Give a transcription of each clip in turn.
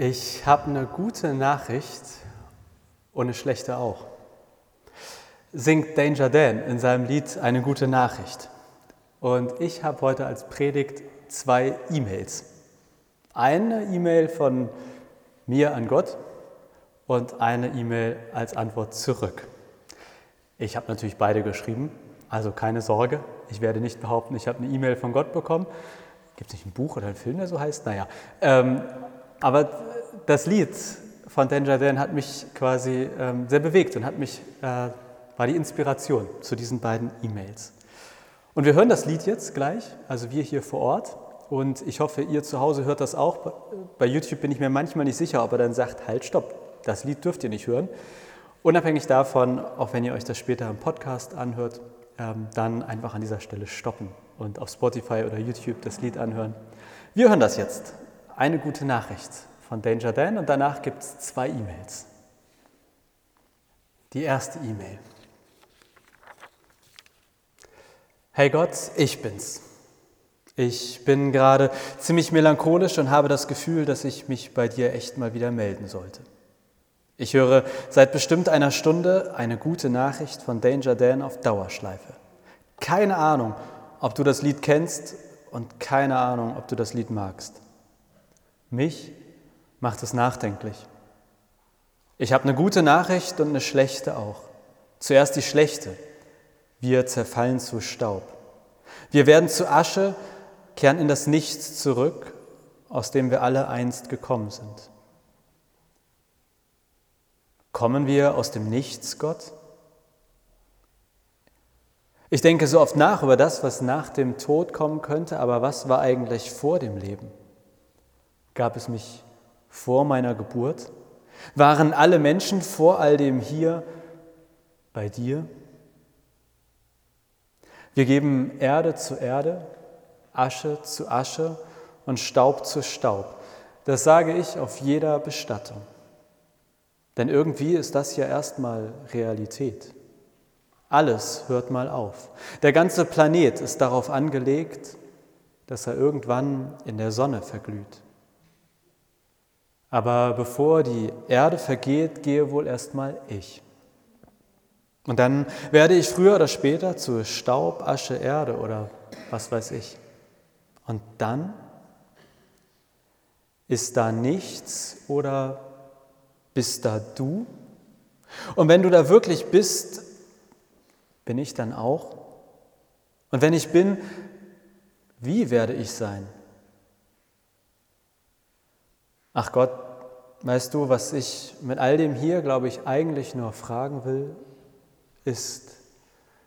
Ich habe eine gute Nachricht und eine schlechte auch. Singt Danger Dan in seinem Lied Eine gute Nachricht. Und ich habe heute als Predigt zwei E-Mails. Eine E-Mail von mir an Gott und eine E-Mail als Antwort zurück. Ich habe natürlich beide geschrieben, also keine Sorge, ich werde nicht behaupten, ich habe eine E-Mail von Gott bekommen. Gibt es nicht ein Buch oder ein Film, der so heißt? Naja. Ähm, aber das Lied von Danger Dan hat mich quasi ähm, sehr bewegt und hat mich, äh, war die Inspiration zu diesen beiden E-Mails. Und wir hören das Lied jetzt gleich, also wir hier vor Ort. Und ich hoffe, ihr zu Hause hört das auch. Bei YouTube bin ich mir manchmal nicht sicher, ob er dann sagt, halt, stopp, das Lied dürft ihr nicht hören. Unabhängig davon, auch wenn ihr euch das später im Podcast anhört, ähm, dann einfach an dieser Stelle stoppen und auf Spotify oder YouTube das Lied anhören. Wir hören das jetzt. Eine gute Nachricht von Danger Dan und danach gibt es zwei E-Mails. Die erste E-Mail. Hey Gott, ich bin's. Ich bin gerade ziemlich melancholisch und habe das Gefühl, dass ich mich bei dir echt mal wieder melden sollte. Ich höre seit bestimmt einer Stunde eine gute Nachricht von Danger Dan auf Dauerschleife. Keine Ahnung, ob du das Lied kennst und keine Ahnung, ob du das Lied magst. Mich macht es nachdenklich. Ich habe eine gute Nachricht und eine schlechte auch. Zuerst die schlechte. Wir zerfallen zu Staub. Wir werden zu Asche, kehren in das Nichts zurück, aus dem wir alle einst gekommen sind. Kommen wir aus dem Nichts, Gott? Ich denke so oft nach über das, was nach dem Tod kommen könnte, aber was war eigentlich vor dem Leben? Gab es mich vor meiner Geburt? Waren alle Menschen vor all dem hier bei dir? Wir geben Erde zu Erde, Asche zu Asche und Staub zu Staub. Das sage ich auf jeder Bestattung. Denn irgendwie ist das ja erstmal Realität. Alles hört mal auf. Der ganze Planet ist darauf angelegt, dass er irgendwann in der Sonne verglüht. Aber bevor die Erde vergeht, gehe wohl erstmal ich. Und dann werde ich früher oder später zu Staub, Asche, Erde oder was weiß ich. Und dann ist da nichts oder bist da du? Und wenn du da wirklich bist, bin ich dann auch? Und wenn ich bin, wie werde ich sein? Ach Gott, weißt du, was ich mit all dem hier, glaube ich, eigentlich nur fragen will, ist,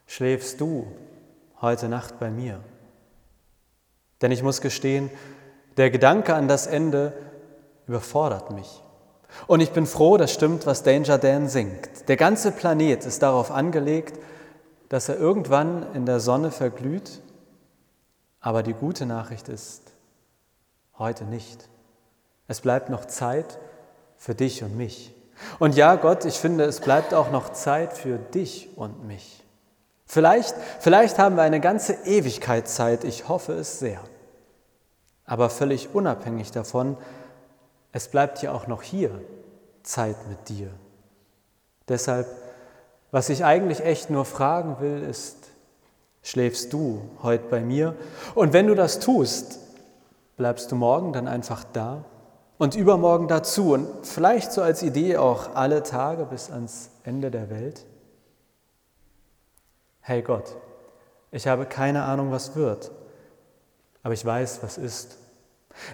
schläfst du heute Nacht bei mir? Denn ich muss gestehen, der Gedanke an das Ende überfordert mich. Und ich bin froh, das stimmt, was Danger Dan singt. Der ganze Planet ist darauf angelegt, dass er irgendwann in der Sonne verglüht, aber die gute Nachricht ist, heute nicht. Es bleibt noch Zeit für dich und mich. Und ja, Gott, ich finde, es bleibt auch noch Zeit für dich und mich. Vielleicht, vielleicht haben wir eine ganze Ewigkeit Zeit, ich hoffe es sehr. Aber völlig unabhängig davon, es bleibt ja auch noch hier Zeit mit dir. Deshalb, was ich eigentlich echt nur fragen will, ist, schläfst du heute bei mir? Und wenn du das tust, bleibst du morgen dann einfach da und übermorgen dazu und vielleicht so als Idee auch alle Tage bis ans Ende der Welt? Hey Gott, ich habe keine Ahnung, was wird, aber ich weiß, was ist.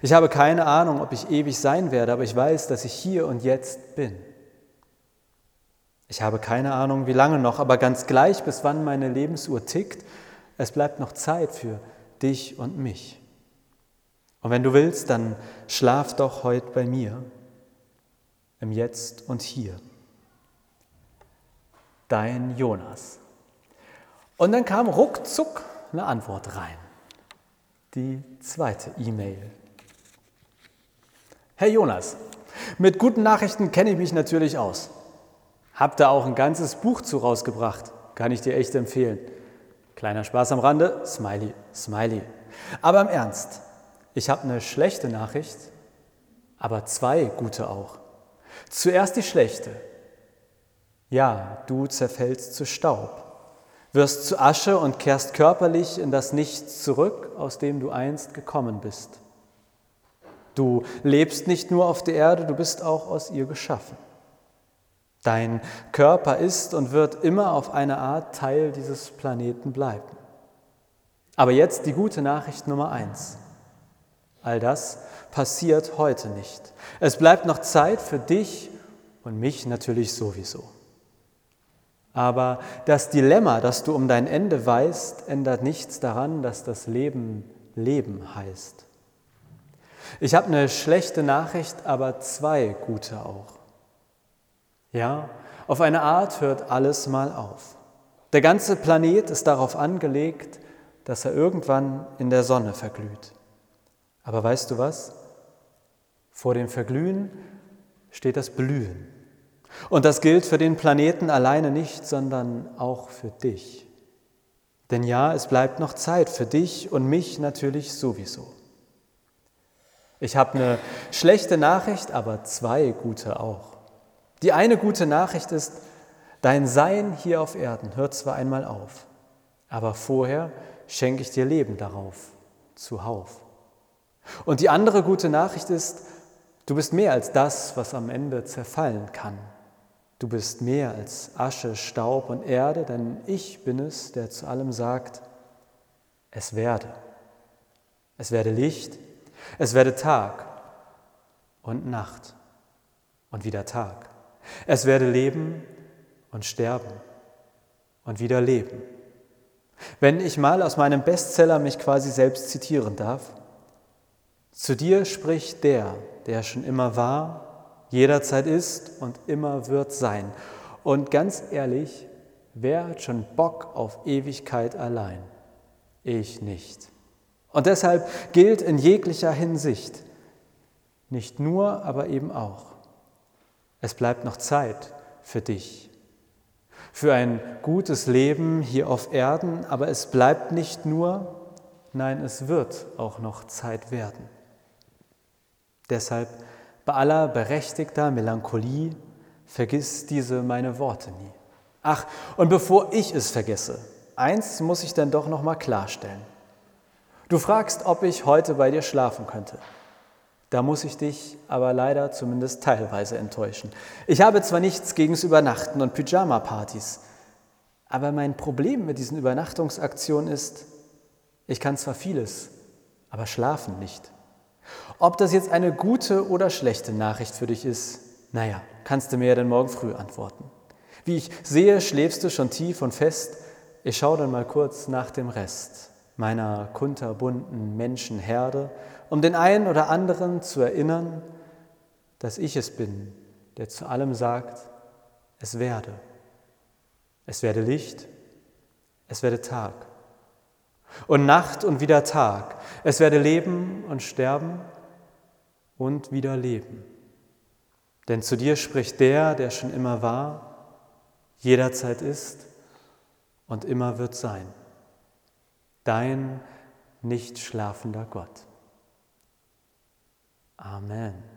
Ich habe keine Ahnung, ob ich ewig sein werde, aber ich weiß, dass ich hier und jetzt bin. Ich habe keine Ahnung, wie lange noch, aber ganz gleich, bis wann meine Lebensuhr tickt, es bleibt noch Zeit für dich und mich. Und wenn du willst, dann schlaf doch heute bei mir, im Jetzt und Hier. Dein Jonas. Und dann kam ruckzuck eine Antwort rein. Die zweite E-Mail. Herr Jonas, mit guten Nachrichten kenne ich mich natürlich aus. Hab da auch ein ganzes Buch zu rausgebracht. Kann ich dir echt empfehlen. Kleiner Spaß am Rande, Smiley, Smiley. Aber im Ernst, ich habe eine schlechte Nachricht aber zwei gute auch. Zuerst die schlechte. Ja, du zerfällst zu Staub, wirst zu Asche und kehrst körperlich in das Nichts zurück, aus dem du einst gekommen bist. Du lebst nicht nur auf der Erde, du bist auch aus ihr geschaffen. Dein Körper ist und wird immer auf eine Art Teil dieses Planeten bleiben. Aber jetzt die gute Nachricht Nummer eins. All das passiert heute nicht. Es bleibt noch Zeit für dich und mich natürlich sowieso. Aber das Dilemma, das du um dein Ende weißt, ändert nichts daran, dass das Leben Leben heißt. Ich habe eine schlechte Nachricht, aber zwei gute auch. Ja, auf eine Art hört alles mal auf. Der ganze Planet ist darauf angelegt, dass er irgendwann in der Sonne verglüht. Aber weißt du was? Vor dem Verglühen steht das Blühen. Und das gilt für den Planeten alleine nicht, sondern auch für dich. Denn ja, es bleibt noch Zeit für dich und mich natürlich sowieso. Ich habe eine schlechte Nachricht, aber zwei gute auch. Die eine gute Nachricht ist, dein Sein hier auf Erden hört zwar einmal auf, aber vorher schenke ich dir Leben darauf, zuhauf. Und die andere gute Nachricht ist, du bist mehr als das, was am Ende zerfallen kann. Du bist mehr als Asche, Staub und Erde, denn ich bin es, der zu allem sagt, es werde. Es werde Licht, es werde Tag und Nacht und wieder Tag. Es werde leben und sterben und wieder leben. Wenn ich mal aus meinem Bestseller mich quasi selbst zitieren darf, zu dir spricht der, der schon immer war jederzeit ist und immer wird sein. Und ganz ehrlich, wer hat schon Bock auf Ewigkeit allein? Ich nicht. Und deshalb gilt in jeglicher Hinsicht, nicht nur, aber eben auch, es bleibt noch Zeit für dich, für ein gutes Leben hier auf Erden, aber es bleibt nicht nur, nein, es wird auch noch Zeit werden. Deshalb bei aller berechtigter Melancholie vergiss diese meine Worte nie. Ach, und bevor ich es vergesse, eins muss ich dann doch noch mal klarstellen. Du fragst, ob ich heute bei dir schlafen könnte. Da muss ich dich aber leider zumindest teilweise enttäuschen. Ich habe zwar nichts gegen das Übernachten und Pyjama-Partys, aber mein Problem mit diesen Übernachtungsaktionen ist, ich kann zwar vieles, aber schlafen nicht. Ob das jetzt eine gute oder schlechte Nachricht für dich ist, naja, kannst du mir ja dann morgen früh antworten. Wie ich sehe, schläfst du schon tief und fest. Ich schaue dann mal kurz nach dem Rest meiner kunterbunten Menschenherde, um den einen oder anderen zu erinnern, dass ich es bin, der zu allem sagt, es werde. Es werde Licht, es werde Tag und Nacht und wieder Tag. Es werde leben und sterben und wieder leben. Denn zu dir spricht der, der schon immer war, jederzeit ist und immer wird sein. Dein nicht schlafender Gott. Amen.